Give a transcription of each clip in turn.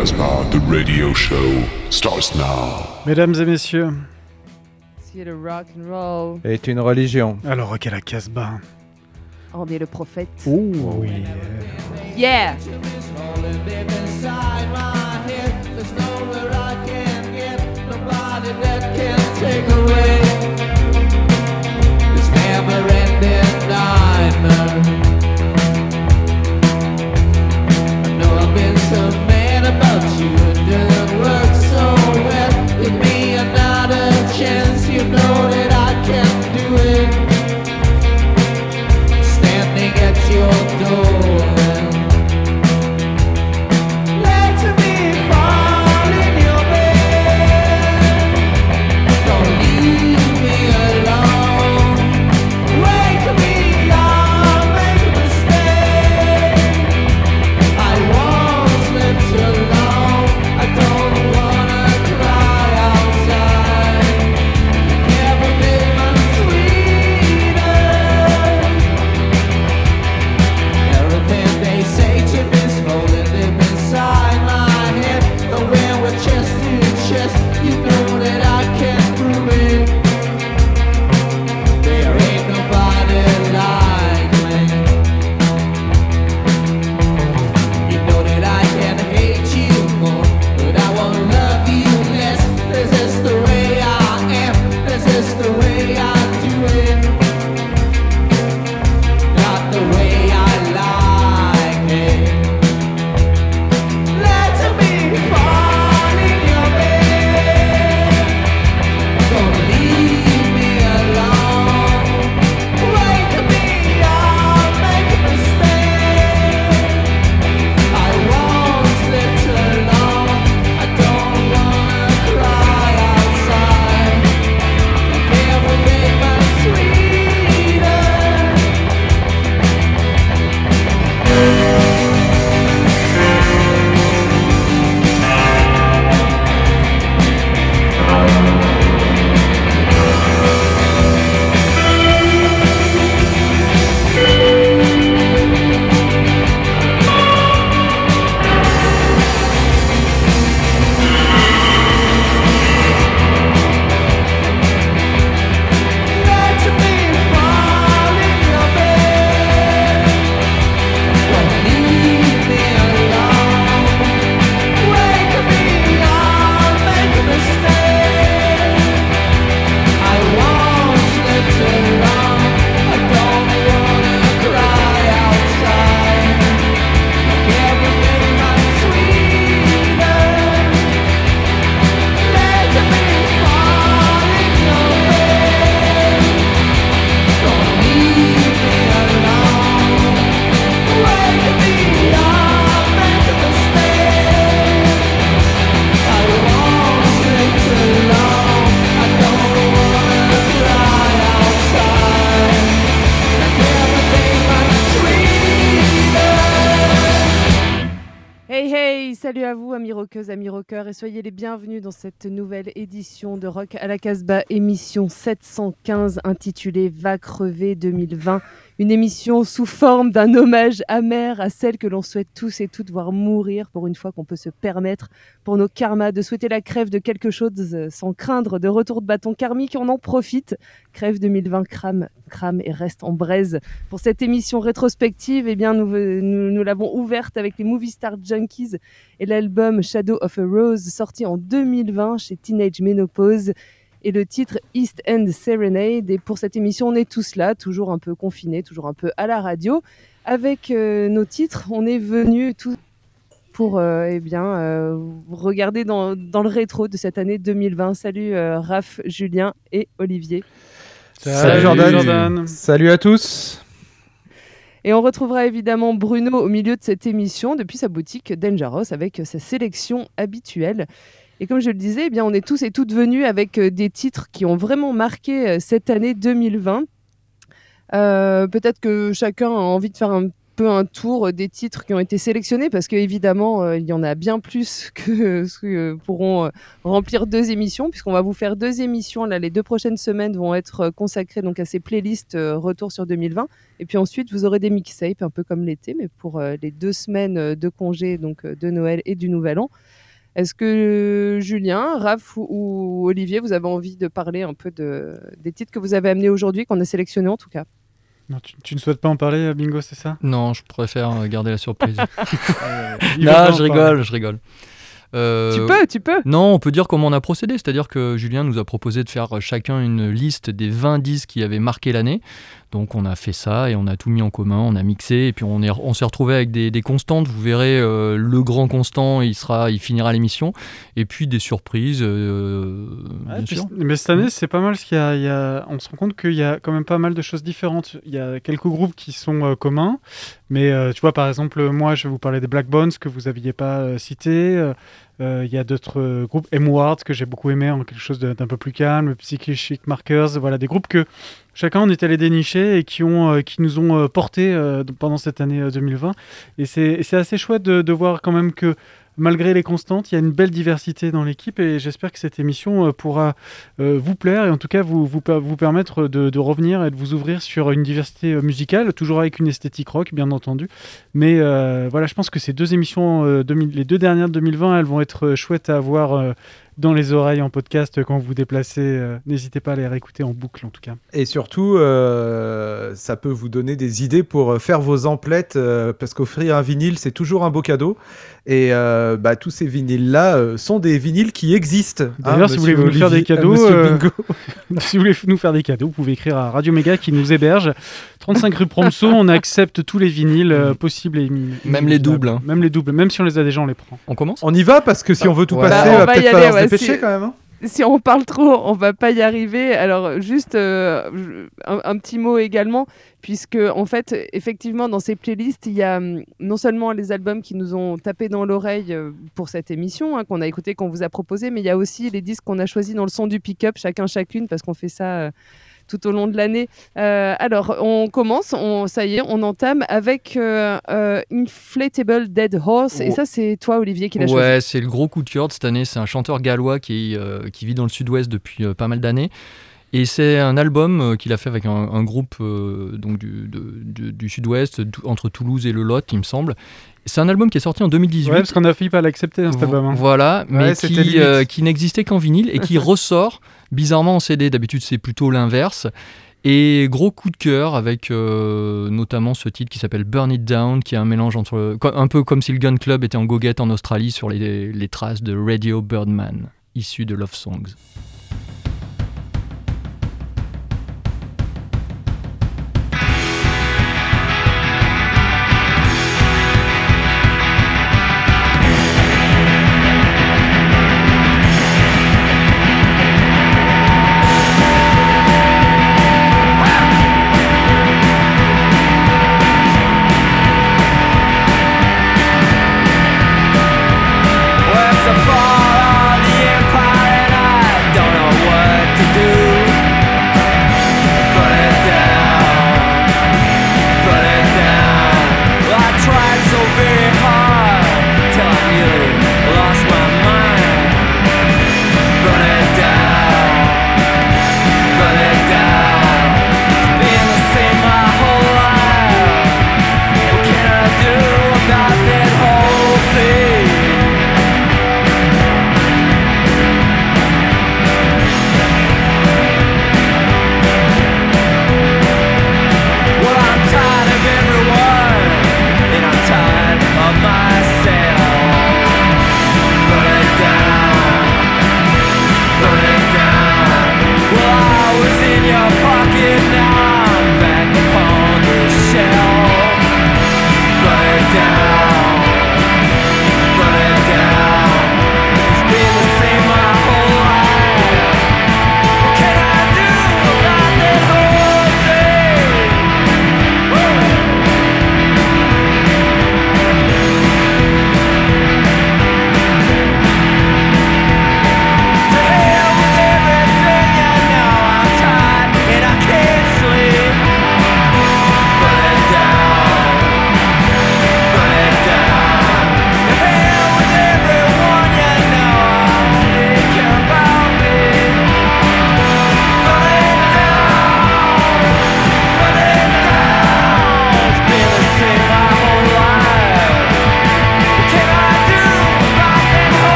Casbah, the radio show starts now. Mesdames et messieurs, Si le rock and roll, est une religion. alors Rock à la Casbah. on est le prophète. Oui. Yeah! Salut à vous amis rockeuses, amis rockeurs et soyez les bienvenus dans cette nouvelle édition de Rock à la Casbah, émission 715 intitulée Va crever 2020. Une émission sous forme d'un hommage amer à celles que l'on souhaite tous et toutes voir mourir pour une fois qu'on peut se permettre pour nos karmas de souhaiter la crève de quelque chose sans craindre de retour de bâton karmique. On en profite. Crève 2020 crame, crame et reste en braise. Pour cette émission rétrospective, eh bien, nous, nous, nous l'avons ouverte avec les Movie Star Junkies et l'album Shadow of a Rose sorti en 2020 chez Teenage Menopause et le titre East End Serenade. Et pour cette émission, on est tous là, toujours un peu confinés, toujours un peu à la radio. Avec euh, nos titres, on est venus tous pour euh, eh bien, euh, regarder dans, dans le rétro de cette année 2020. Salut euh, Raph, Julien et Olivier. Salut, Jordan. Jordan. Salut à tous. Et on retrouvera évidemment Bruno au milieu de cette émission depuis sa boutique Dangerous avec sa sélection habituelle. Et comme je le disais, eh bien, on est tous et toutes venus avec euh, des titres qui ont vraiment marqué euh, cette année 2020. Euh, Peut-être que chacun a envie de faire un peu un tour des titres qui ont été sélectionnés parce qu'évidemment, euh, il y en a bien plus que ce que pourront remplir deux émissions, puisqu'on va vous faire deux émissions. Là, les deux prochaines semaines vont être consacrées donc à ces playlists retour sur 2020. Et puis ensuite, vous aurez des mixtapes, un peu comme l'été, mais pour les deux semaines de congé, donc de Noël et du Nouvel An. Est-ce que Julien, Raph ou, Olivier, vous avez envie de parler un peu de, des titres que vous avez amenés aujourd'hui, qu'on a sélectionnés en tout cas? Non, tu, tu ne souhaites pas en parler, Bingo, c'est ça? Non, je préfère euh, garder la surprise. Veut non, je rigole, je rigole. Euh, Tu peux, tu peux. Non, on peut dire comment on a procédé, c'est-à-dire que Julien nous a proposé de faire chacun une liste des 20 disques qui avaient marqué l'année. Donc on a fait ça et on a tout mis en commun, on a mixé et puis on est- on s'est retrouvé avec des, des constantes. Vous verrez euh, le grand constant, il sera, il finira l'émission et puis des surprises. euh, Ouais, bien puis sûr. mais cette année, c'est pas mal parce qu'il y a, il y a- on se rend compte qu'il y a quand même pas mal de choses différentes. Il y a quelques groupes qui sont euh, communs, mais tu vois, par exemple, moi, je vais vous parler des Black Bones que vous aviez pas euh, Il y a d'autres euh, groupes, M-Ward, que j'ai beaucoup aimé, en quelque chose d'un peu plus calme, Psychic Markers, voilà, des groupes que chacun on est allé dénicher et qui, ont, euh, qui nous ont euh, portés euh, pendant cette année euh, 2020. Et c'est assez chouette de voir quand même que malgré les constantes, il y a une belle diversité dans l'équipe et j'espère que cette émission euh, pourra euh, vous plaire et en tout cas vous, vous, per- vous permettre de, revenir et de vous ouvrir sur une diversité euh, musicale, toujours avec une esthétique rock bien entendu. Mais voilà, je pense que ces deux émissions, 2000 les deux dernières de 2020, elles vont être chouettes à avoir dans les oreilles en podcast quand vous vous déplacez. euh, N'hésitez pas à les réécouter en boucle en tout cas. Et surtout, euh, ça peut vous donner des idées pour euh, faire vos emplettes, euh, parce qu'offrir un vinyle, c'est toujours un beau cadeau. Et euh, bah, tous ces vinyles-là euh, sont des vinyles qui existent. D'ailleurs, si vous voulez nous faire des cadeaux, euh, si vous voulez nous faire des cadeaux, vous pouvez écrire à Radio Méga qui nous héberge. 35 rue Promso, on accepte tous les vinyles euh, possibles et Même les doubles, hein. Même les doubles, même si on les a déjà, on les prend. On commence? On y va parce que si on veut tout Ouais. passer, Bah, on va va peut-être quand même. hein. si on parle trop, on va pas y arriver. Alors juste euh, un petit mot également, puisque en fait, effectivement, dans ces playlists, il y a hum, non seulement les albums qui nous ont tapé dans l'oreille euh, pour cette émission, hein, qu'on a écouté, qu'on vous a proposé, mais il y a aussi les disques qu'on a choisis dans le son du pick-up, chacun chacune, parce qu'on fait ça. euh, tout au long de l'année. Euh, alors, on commence, on, ça y est, on entame avec euh, euh, Inflatable Dead Horse. Et ça, c'est toi, Olivier, qui l'a choisi. Ouais, c'est le gros coup de cœur de cette année. C'est un chanteur gallois qui, qui vit dans le sud-ouest depuis pas mal d'années. Et c'est un album euh, qu'il a fait avec un, un groupe euh, donc du, du- du sud-ouest, entre Toulouse et le Lot, il me semble. C'est un album qui est sorti en 2018. Ouais, parce qu'on a failli pas l'accepter, hein, cet album. hein. Voilà, mais Ouais, qui, euh, qui n'existait qu'en vinyle et qui ressort bizarrement en CD. D'habitude, c'est plutôt l'inverse. Et gros coup de cœur avec euh, notamment ce titre qui s'appelle Burn It Down, qui est un mélange entre. un peu comme si le Gun Club était en goguette en Australie sur les, les traces de Radio Birdman, issu de Love Songs.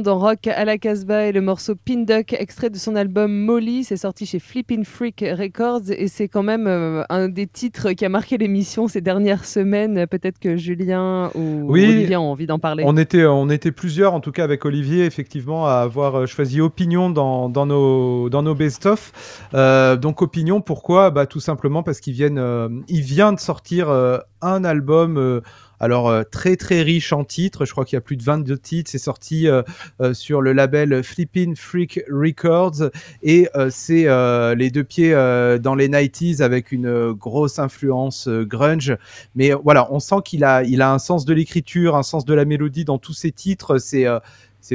Dans Rock à la Casbah et le morceau Pin Duck, extrait de son album Molly. C'est sorti chez Flippin' Freak Records et c'est quand même euh, un des titres qui a marqué l'émission ces dernières semaines. Peut-être que Julien ou Oui. Olivier ont envie d'en parler. On était, on était plusieurs, en tout cas avec Olivier, effectivement, à avoir euh, choisi Opinion dans, dans nos, dans nos best-of. Euh, donc Opinion, pourquoi? Bah, Tout simplement parce qu'il euh, vient de sortir euh, un album. Alors euh, très très riche en titres, je crois qu'il y a plus de 22 titres, c'est sorti euh, euh, sur le label Flippin' Freak Records et c'est les deux pieds dans les 90s avec une grosse influence grunge mais voilà, on sent qu'il a, il a un sens de l'écriture, un sens de la mélodie dans tous ses titres. C'est,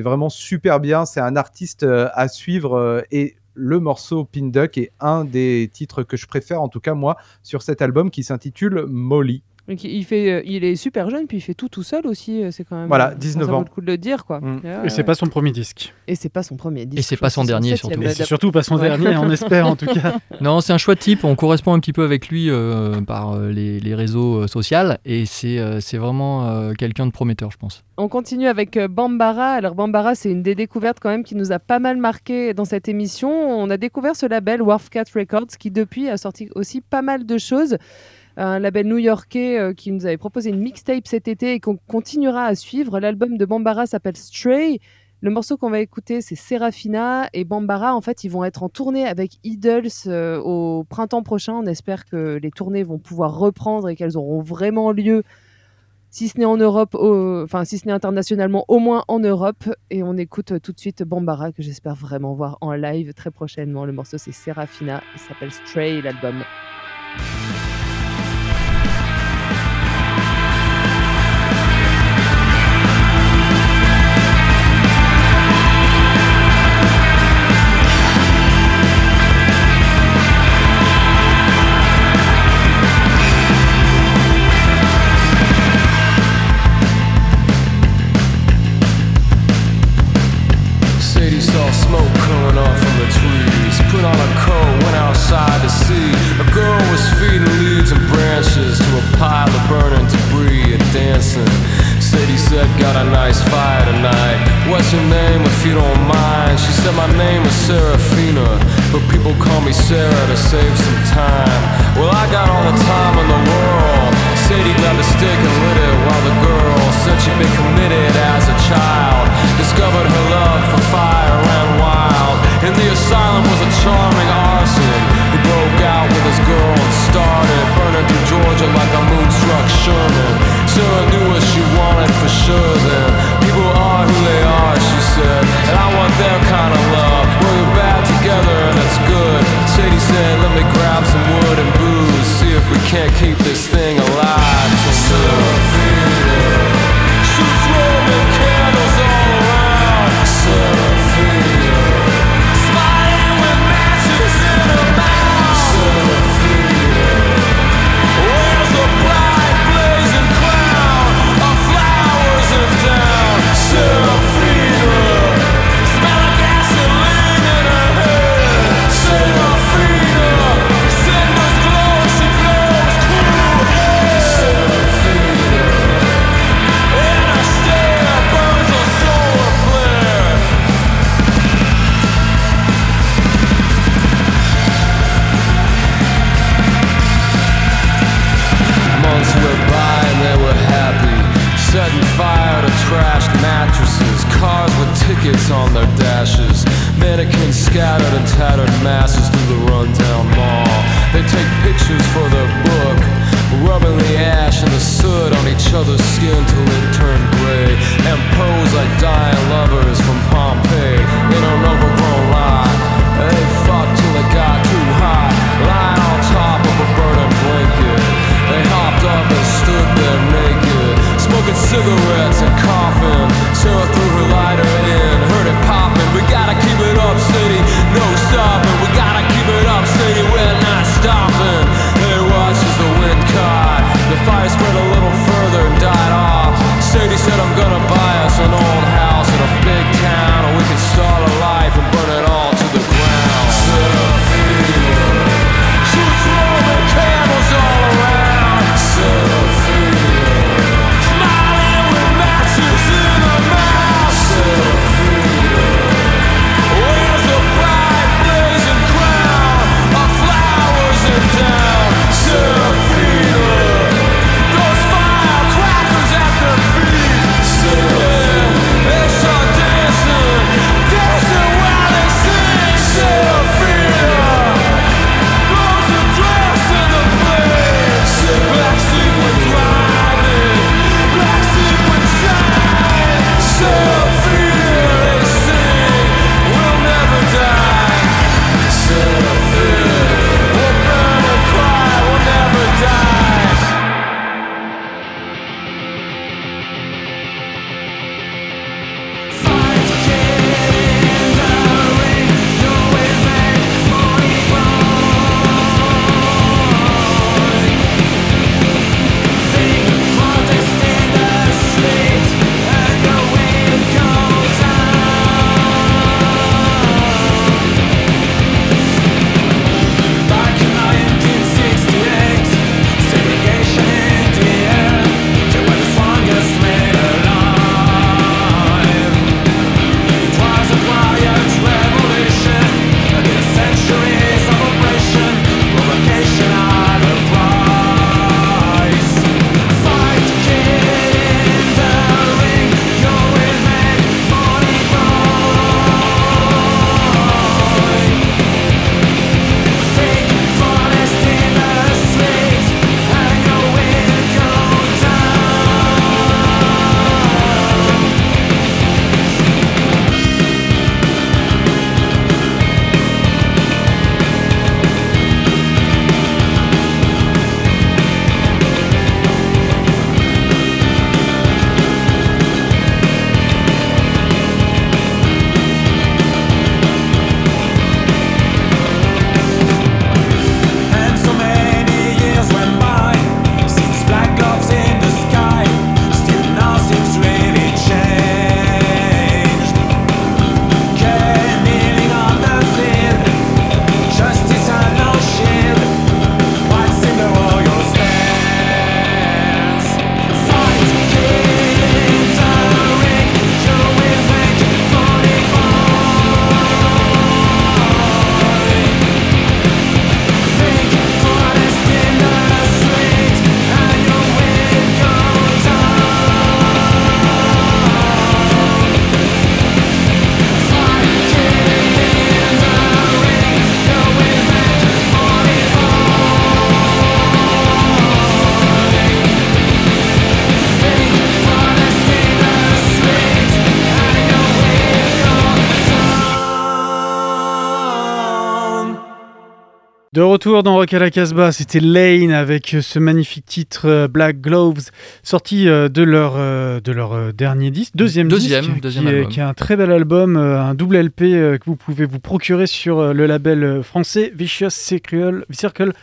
vraiment super bien. C'est un artiste à suivre et le morceau Pin Duck est un des titres que je préfère, en tout cas moi, sur cet album qui s'intitule Molly. Donc, il, fait, euh, il est super jeune, puis il fait tout tout seul aussi. euh, C'est quand même. Voilà, ça 19 vaut ans. le coup de le dire, quoi. Mm. Ouais, Et c'est pas son premier disque. Et c'est pas son premier disque. Et c'est pas son dernier, surtout. Mais c'est surtout pas son Ouais. dernier, on espère en tout cas. Non, c'est un chouette type. On correspond un petit peu avec lui euh, par euh, les, les réseaux euh, sociaux. Et c'est euh, c'est vraiment euh, quelqu'un de prometteur, je pense. On continue avec euh, Bambara. Alors Bambara, c'est une des découvertes quand même qui nous a pas mal marqué dans cette émission. On a découvert ce label Wharfcat Records qui depuis a sorti aussi pas mal de choses. Un label new-yorkais euh, qui nous avait proposé une mixtape cet été et qu'on continuera à suivre. L'album de Bambara s'appelle Stray. Le morceau qu'on va écouter, c'est Serafina et Bambara. En fait, ils vont être en tournée avec Idols euh, au printemps prochain. On espère que les tournées vont pouvoir reprendre et qu'elles auront vraiment lieu si ce n'est en Europe, enfin si ce n'est internationalement, au moins en Europe. Et on écoute euh, tout de suite Bambara, que j'espère vraiment voir en live très prochainement. Le morceau c'est Serafina, il s'appelle Stray, l'album. child discovered her love for fire ran wild. In the asylum was a charming arson who broke out with his girl and started burning through Georgia like a moonstruck Sherman. Sarah knew what she wanted for sure then. People are who they are, she said, and I want their kind of love. We're bad together and it's good. Sadie said, let me grab some wood and booze, see if we can't keep De retour dans Rock à la Casbah, c'était Lane avec ce magnifique titre euh, Black Gloves, sorti euh, de leur, euh, de leur dernier disque, deuxième, disque, deuxième qui, album. Est, qui, est, un très bel album, un double LP que vous pouvez vous procurer sur le label français Vicious Circle. Circle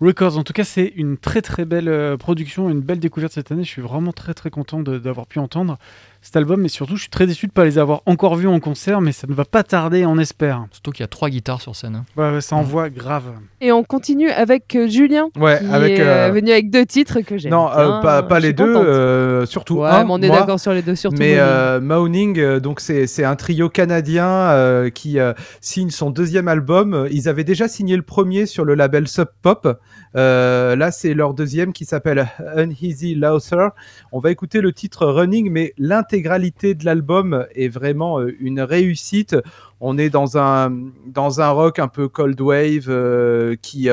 Records. En tout cas, c'est une très très belle production, une belle découverte cette année. Je suis vraiment très très content d'avoir pu entendre cet album, mais surtout, je suis très déçu de ne pas les avoir encore vus en concert, mais ça ne va pas tarder, on espère. Surtout qu'il y a trois guitares sur scène. Hein. Ouais, ça mm. envoie ouais. grave. Et on continue avec euh, Julien, ouais, qui avec, est euh, euh, venu avec deux titres que j'aime. Non, pas, les deux, surtout un. Mais on est d'accord sur les deux, surtout. Mais Moaning, donc c'est un trio canadien qui signe son deuxième album. Ils avaient déjà signé le premier sur le label Sub Pop. Euh, là, c'est leur deuxième qui s'appelle Uneasy Louther. On va écouter le titre Running, mais l'intégralité de l'album est vraiment euh, une réussite. On est dans un, dans un rock un peu cold wave euh, qui,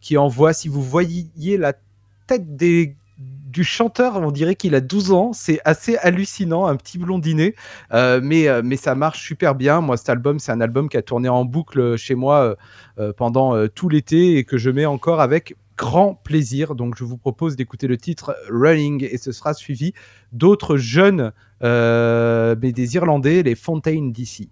qui envoie, si vous voyiez la tête des du chanteur, on dirait qu'il a 12 ans, c'est assez hallucinant, un petit blondinet, Euh, mais, euh, mais ça marche super bien. Moi, cet album, c'est un album qui a tourné en boucle chez moi euh, pendant tout l'été et que je mets encore avec grand plaisir. Donc, je vous propose d'écouter le titre Running et ce sera suivi d'autres jeunes, mais des Irlandais, les Fontaine d'ici.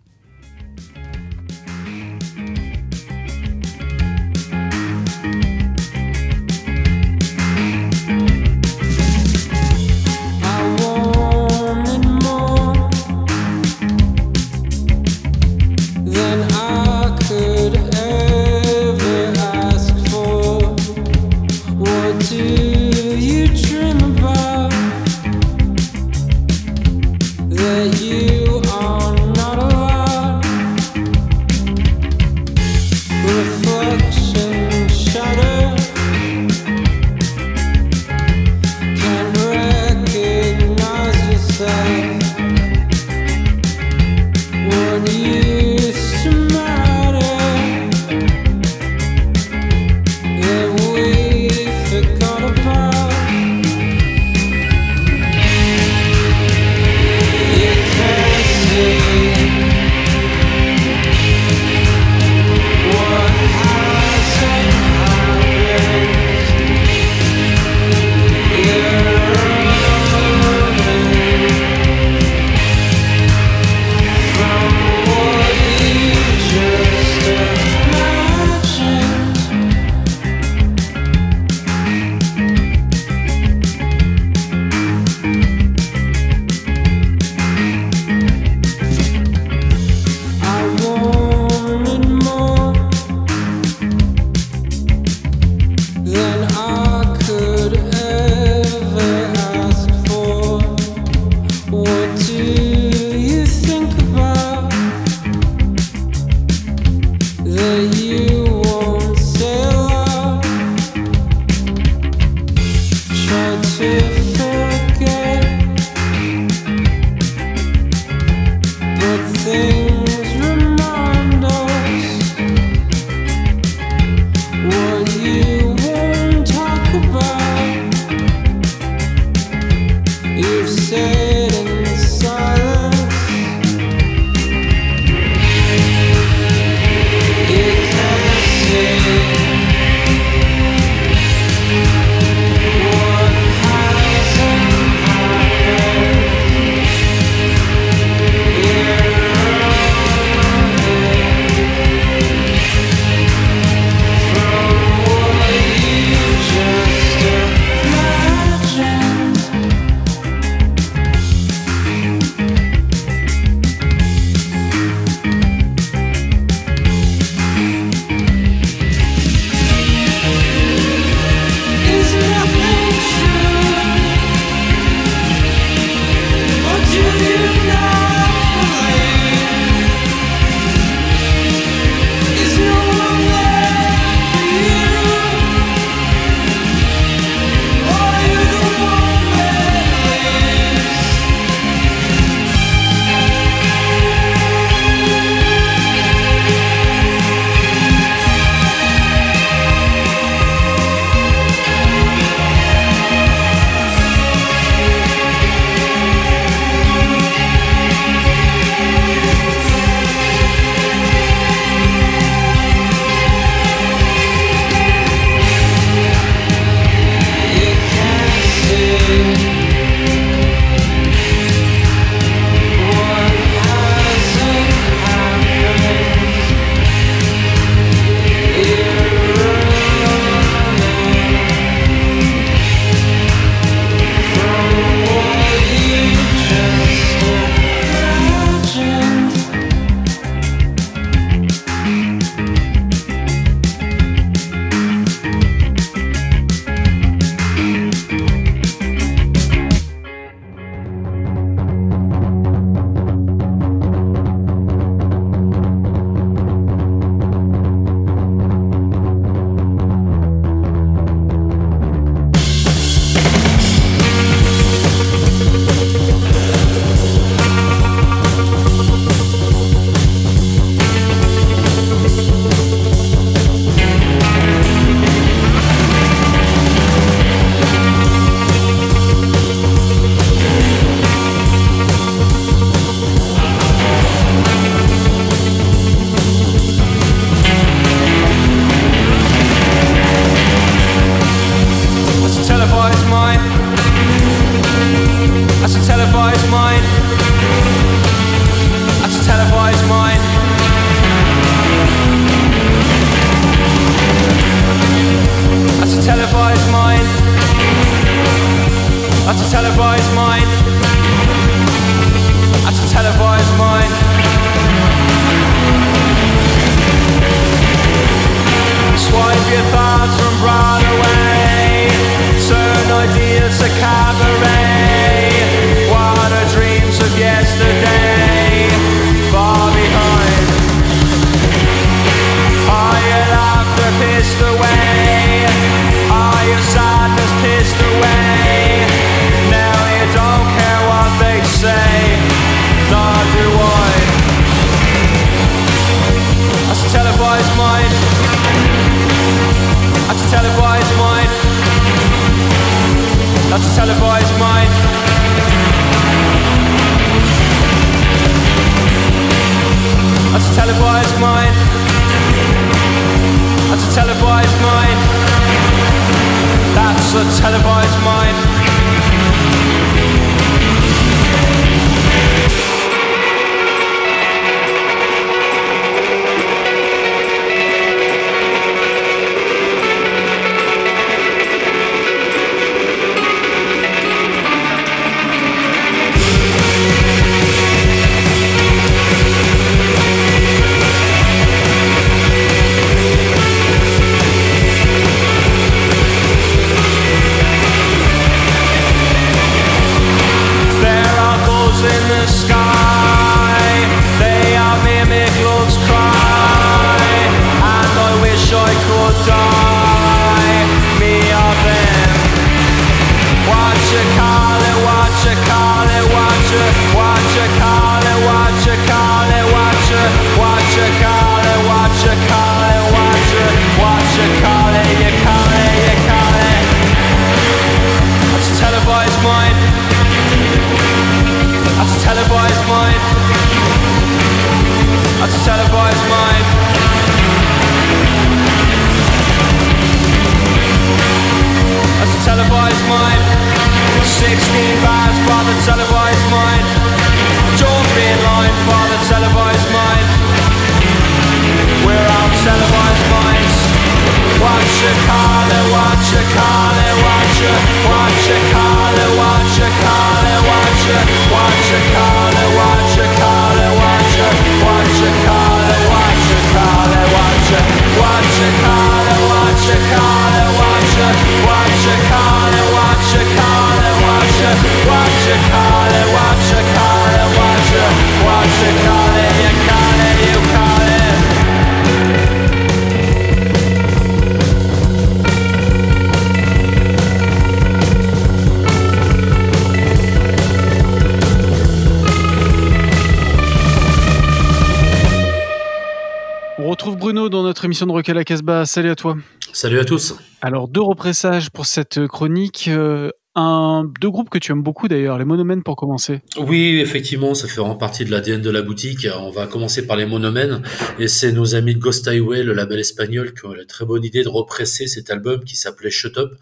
Émission de Rock à la Casbah. Salut à toi. Salut à tous. Alors, deux repressages pour cette chronique. euh, un, deux groupes que tu aimes beaucoup d'ailleurs, les Monomens pour commencer. Oui, effectivement, ça fait vraiment partie de l'ADN de la boutique. On va commencer par les monomènes. Et c'est nos amis de Ghost Highway, le label espagnol, qui ont eu la très bonne idée de represser cet album qui s'appelait Shut Up,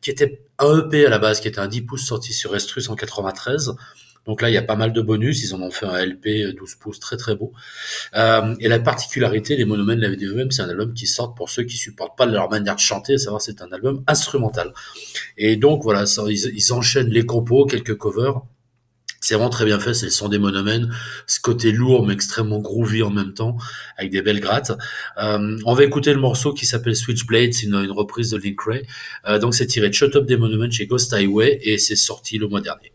qui était un EP à la base, qui était un 10 pouces sorti sur Estrus en 93. Donc là, il y a pas mal de bonus. Ils en ont fait un LP 12 pouces très très beau. Euh, et la particularité, les monomènes l'avaient dit eux-mêmes, c'est un album qui sort pour ceux qui supportent pas leur manière de chanter, à savoir c'est un album instrumental. Et donc voilà, ça, ils, enchaînent les compos, quelques covers. C'est vraiment très bien fait, c'est le son des monomènes, ce côté lourd mais extrêmement groovy en même temps, avec des belles grattes. Euh, on va écouter le morceau qui s'appelle Switchblade, c'est une, une reprise de Link Ray. Euh, donc c'est tiré de Shut Up des Monomènes chez Ghost Highway et c'est sorti le mois dernier.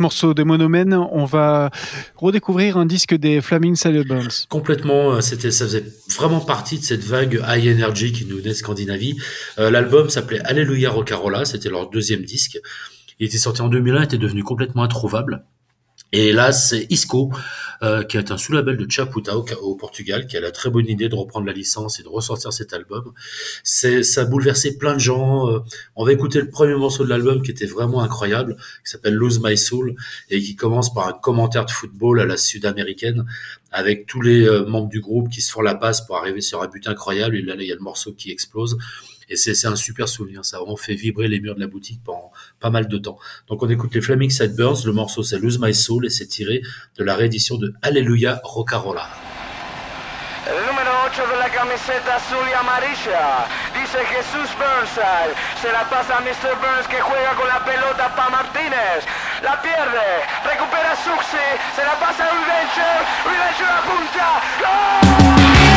Ce morceau de Monomène, on va redécouvrir un disque des Flaming Burns. Complètement, euh, c'était, ça faisait vraiment partie de cette vague high energy qui nous venait de Scandinavie. Euh, l'album s'appelait Alléluia Rocarola, c'était leur deuxième disque. Il était sorti en 2001, était devenu complètement introuvable. Et là, c'est Isco, euh, qui est un sous-label de Chaputa au, Portugal, qui a la très bonne idée de reprendre la licence et de ressortir cet album. C'est, ça a bouleversé plein de gens. Euh, on va écouter le premier morceau de l'album qui était vraiment incroyable, qui s'appelle Lose My Soul, et qui commence par un commentaire de football à la sud-américaine, avec tous les euh, membres du groupe qui se font la passe pour arriver sur un but incroyable. Et là, il y a le morceau qui explose. Et c'est, un super souvenir. Ça a vraiment fait vibrer les murs de la boutique pendant pas mal de temps. Donc on écoute les Flaming Sideburns, le morceau c'est Lose My Soul et c'est tiré de la réédition de Alléluia Rocarola. El número 8 de la camiseta azul y amarilla dice Jesús Burnside. Se la pasa a Mr. Burns que juega con la pelota para Martínez. La pierde, recupera Suxi, se la pasa a Revenger. Revenger apunta. ¡Gol!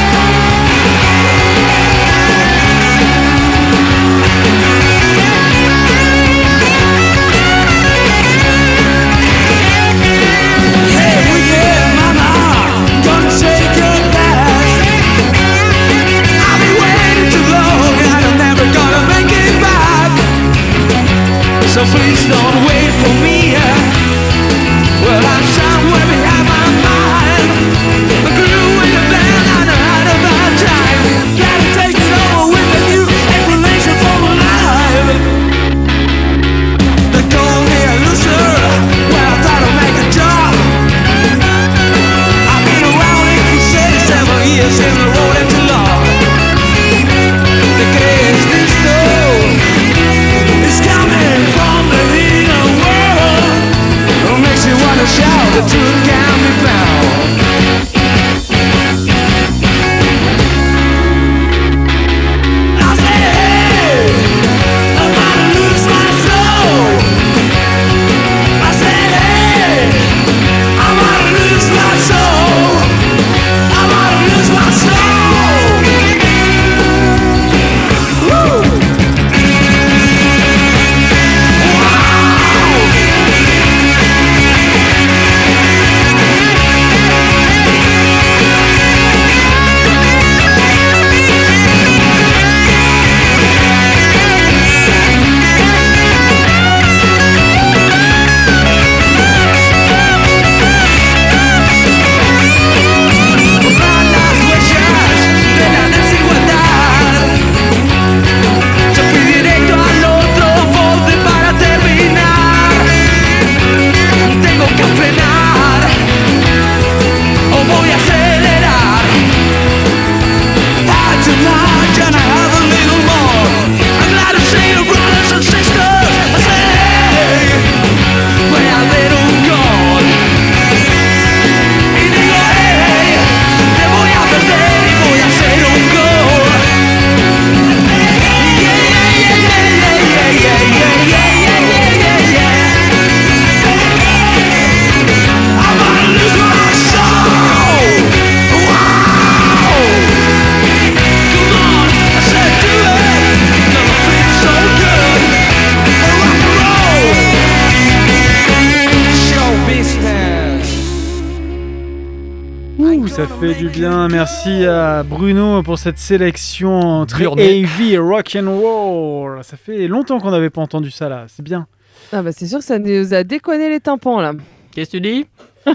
Ça fait du bien. Merci à Bruno pour cette sélection très Burné. heavy rock and roll. Ça fait longtemps qu'on n'avait pas entendu ça là. C'est bien. Ah bah c'est sûr que ça nous a déconné les tympans là. Qu'est-ce que tu dis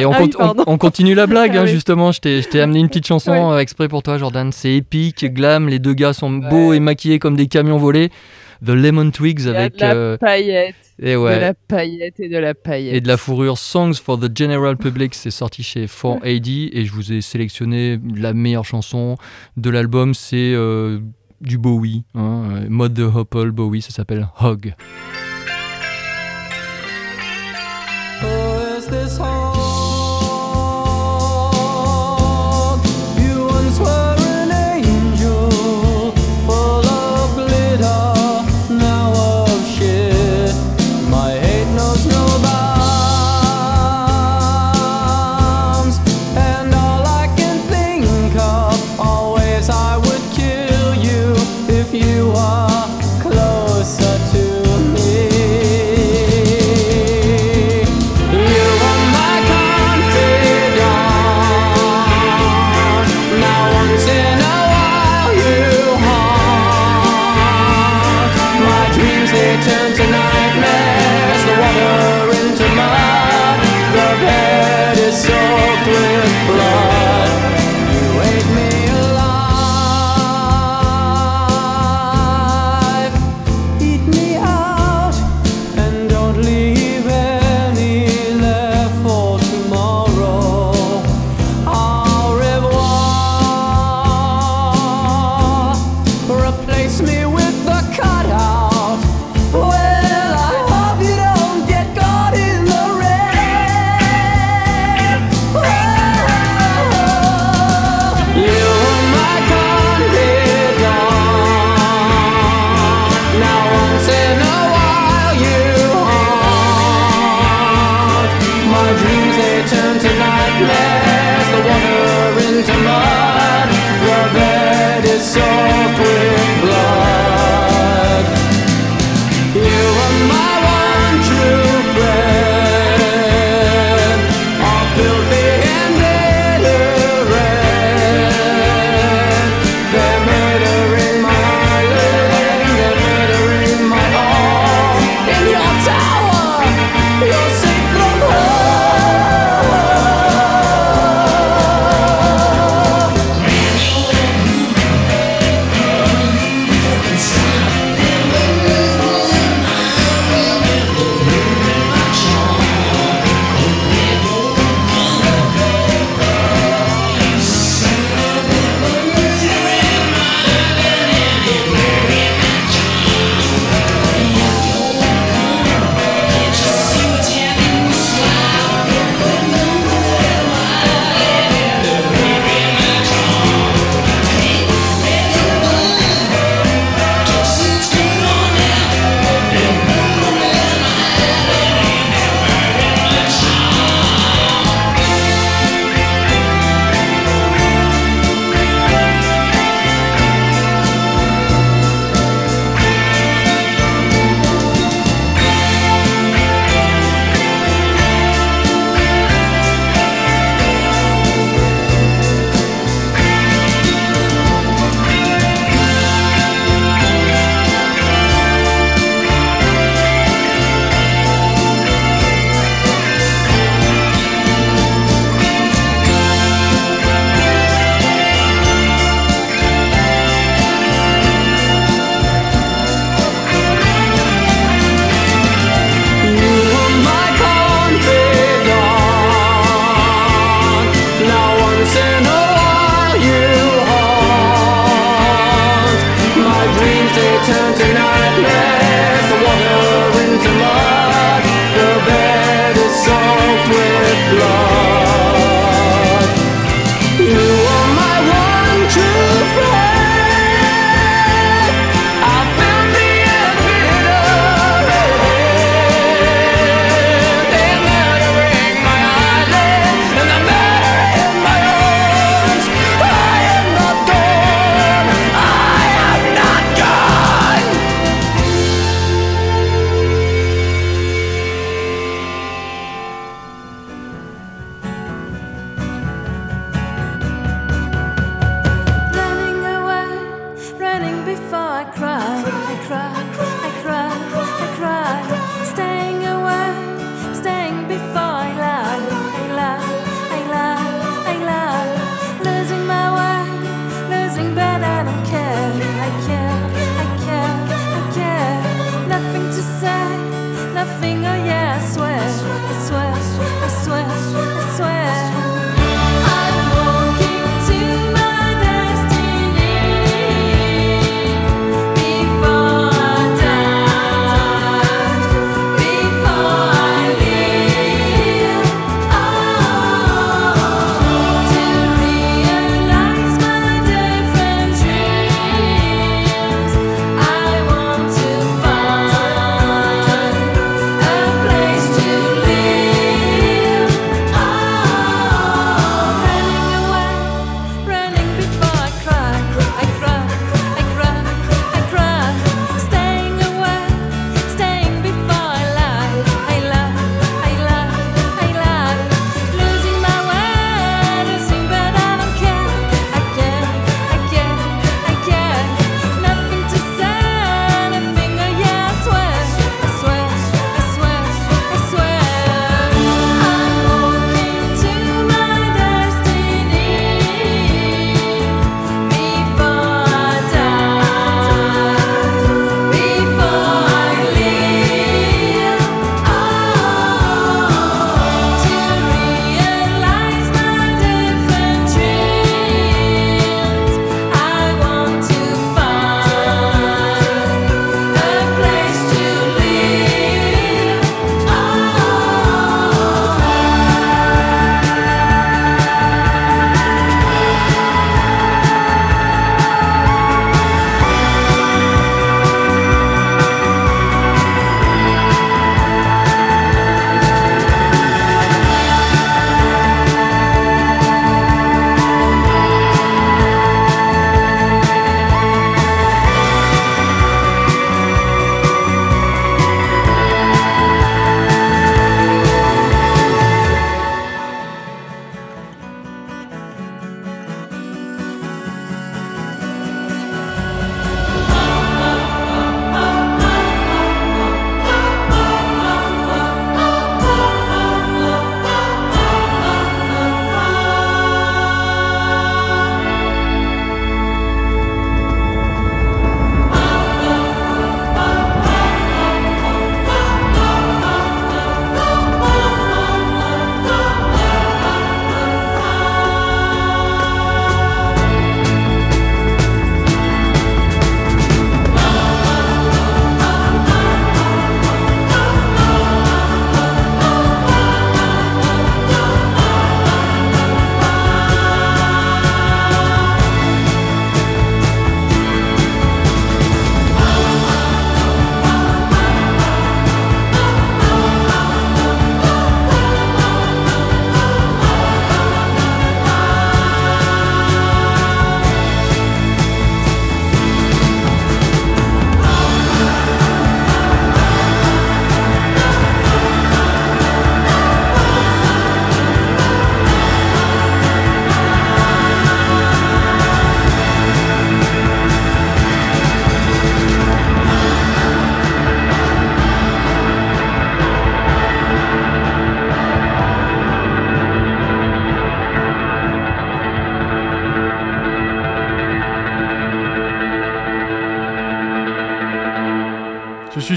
Et on, Ah cont- oui, pardon. on- on continue la blague, Ah hein, oui. justement. Je t'ai je t'ai amené une petite chanson Ouais. euh, exprès pour toi, Jordan. C'est épique, glam. Les deux gars sont beaux et maquillés comme des camions volés. The Lemon Twigs Il y a avec. de la euh, paillette, et, de ouais, la paillette et de la paillette. et de la fourrure. Songs for the General Public, c'est sorti chez 4AD. Et je vous ai sélectionné la meilleure chanson de l'album. C'est euh, du Bowie. Hein, euh, Mode de Hopple Bowie, ça s'appelle Hog.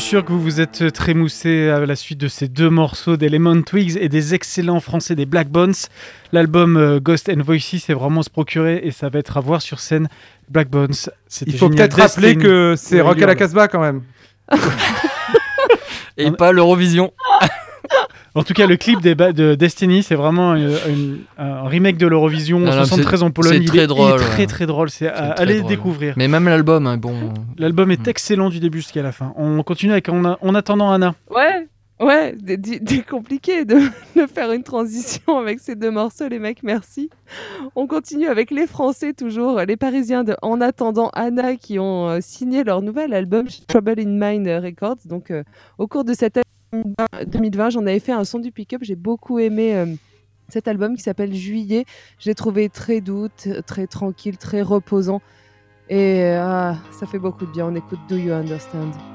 Suis sûr que vous vous êtes trémoussé à la suite de ces deux morceaux d'Element Twigs et des excellents français des Black Bones. L'album euh, Ghost and Voices, c'est vraiment se procurer et ça va être à voir sur scène. Black Bones, Il faut peut-être rappeler que c'est Rock à la. Casbah quand même. Et pas l'Eurovision. En tout cas, le clip des de Destiny, c'est vraiment une- un remake de l'Eurovision non, 73 en c'est- Pologne. c'est très est- il est drôle, très très drôle. C'est C'est aller drôle. découvrir. Mais même l'album, hein, bon. L'album Mm. est excellent du début jusqu'à la fin. On continue avec En, en attendant Anna. Ouais, ouais, d- compliqué de, de faire une transition avec ces deux morceaux, les mecs, merci. On continue avec les Français toujours, les Parisiens de En attendant Anna qui ont euh, signé leur nouvel album chez Trouble in Mind Records. Donc euh, au cours de cette année 2020, j'en avais fait un son du pick-up, j'ai beaucoup aimé. euh, cet album qui s'appelle Juillet, je l'ai trouvé très doux, très tranquille, très reposant. Et euh, ah, ça fait beaucoup de bien. On écoute Do You Understand?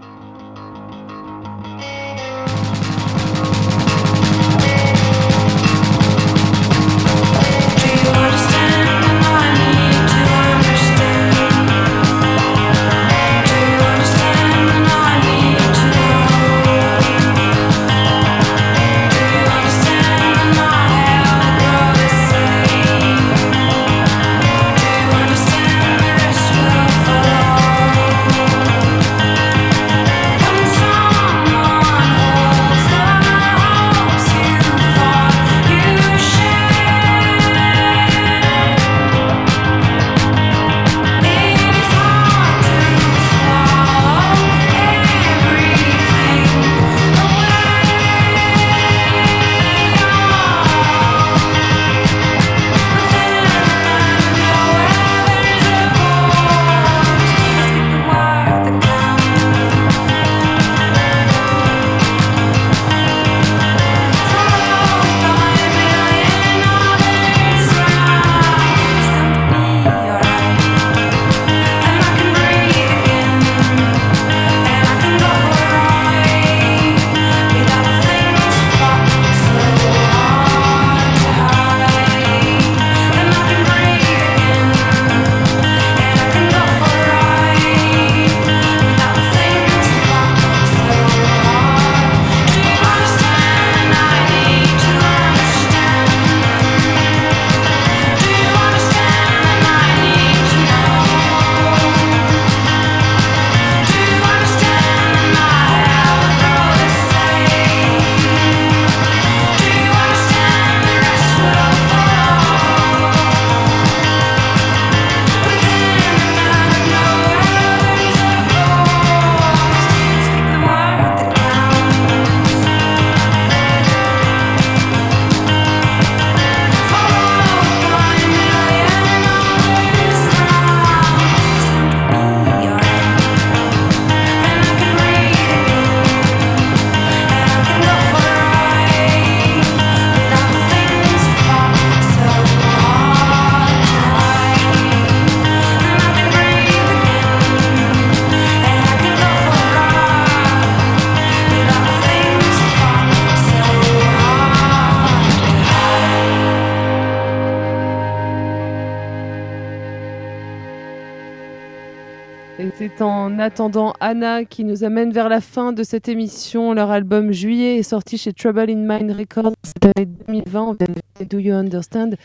Attendant Anna qui nous amène vers la fin de cette émission. Leur album Juillet est sorti chez Trouble in Mind Records cette année 2020. On vient de Do You Understand?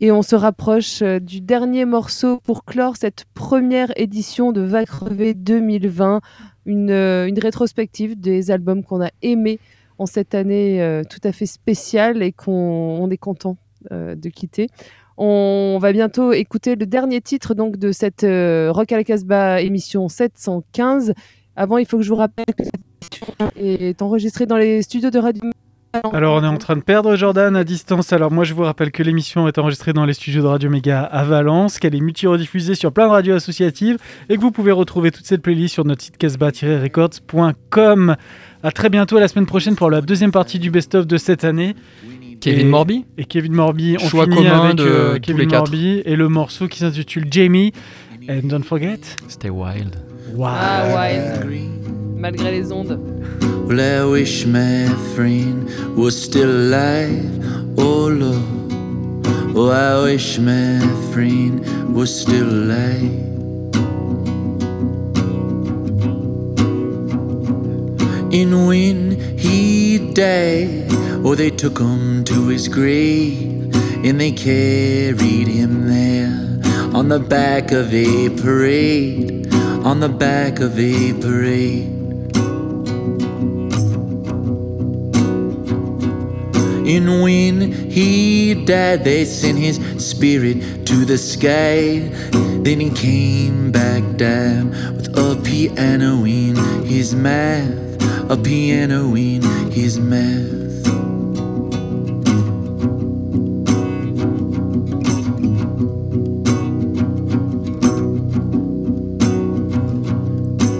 Et on se rapproche euh, du dernier morceau pour clore cette première édition de Va crever 2020. Une, euh, une rétrospective des albums qu'on a aimés en cette année euh, tout à fait spéciale et qu'on on est content de quitter. On va bientôt écouter le dernier titre donc de cette euh, Rock à la Casbah émission 715. Avant, il faut que je vous rappelle que cette émission est enregistrée dans les studios de Radio. Alors, on est en train de perdre Jordan à distance. Alors, moi, je vous rappelle que l'émission est enregistrée dans les studios de Radio Méga à Valence, qu'elle est multi-rediffusée sur plein de radios associatives et que vous pouvez retrouver toute cette playlist sur notre site casbah-records.com. À très bientôt, la semaine prochaine pour la deuxième partie du best-of de cette année. Kevin Et- Morby Et Kevin Morby, on Choix finit commun avec de euh, Kevin. Morby et le morceau qui s'intitule Jamie. And don't forget. Stay wild. Wow. Ah ouais, malgré les ondes. Well, I wish my friend was still alive. Oh, Lord. Oh, I wish my friend was still alive. And when he died, oh, they took him to his grave and they carried him there on the back of a parade, on the back of a parade. And when he died, they sent his spirit to the sky. Then he came back down with a piano in his mouth, a piano in his mouth.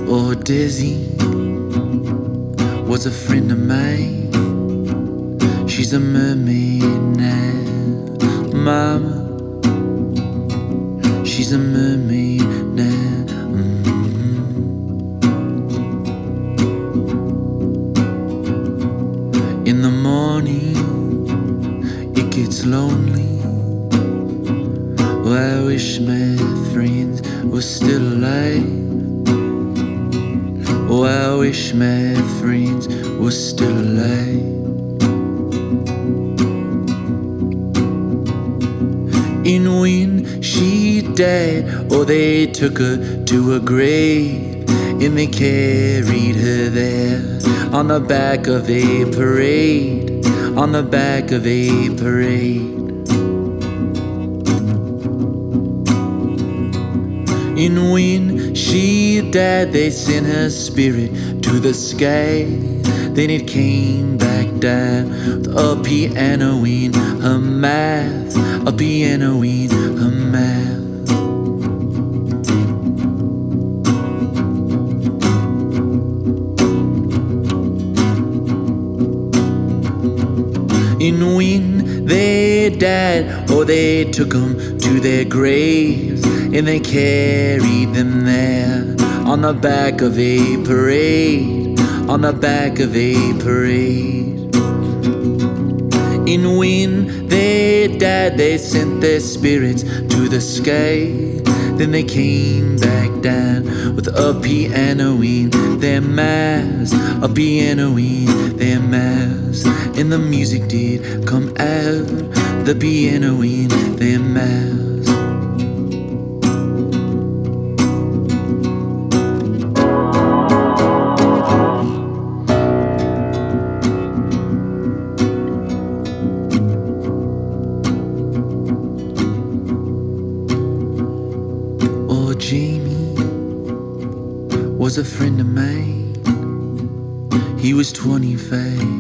Oh, Dizzy was a friend of mine. She's a mermaid now, Mama. She's a mermaid took her to a grave and they carried her there on the back of a parade, on the back of a parade. And when she died, they sent her spirit to the sky. Then it came back down a piano in her mouth, a piano in died, oh, they took them to their graves and they carried them there on the back of a parade, on the back of a parade. And when they died, they sent their spirits to the sky. Then they came back down with a piano in their mass, a piano in their mass. And the music did come out, the piano in their mouths. Oh, Jamie was a friend of mine. He was 25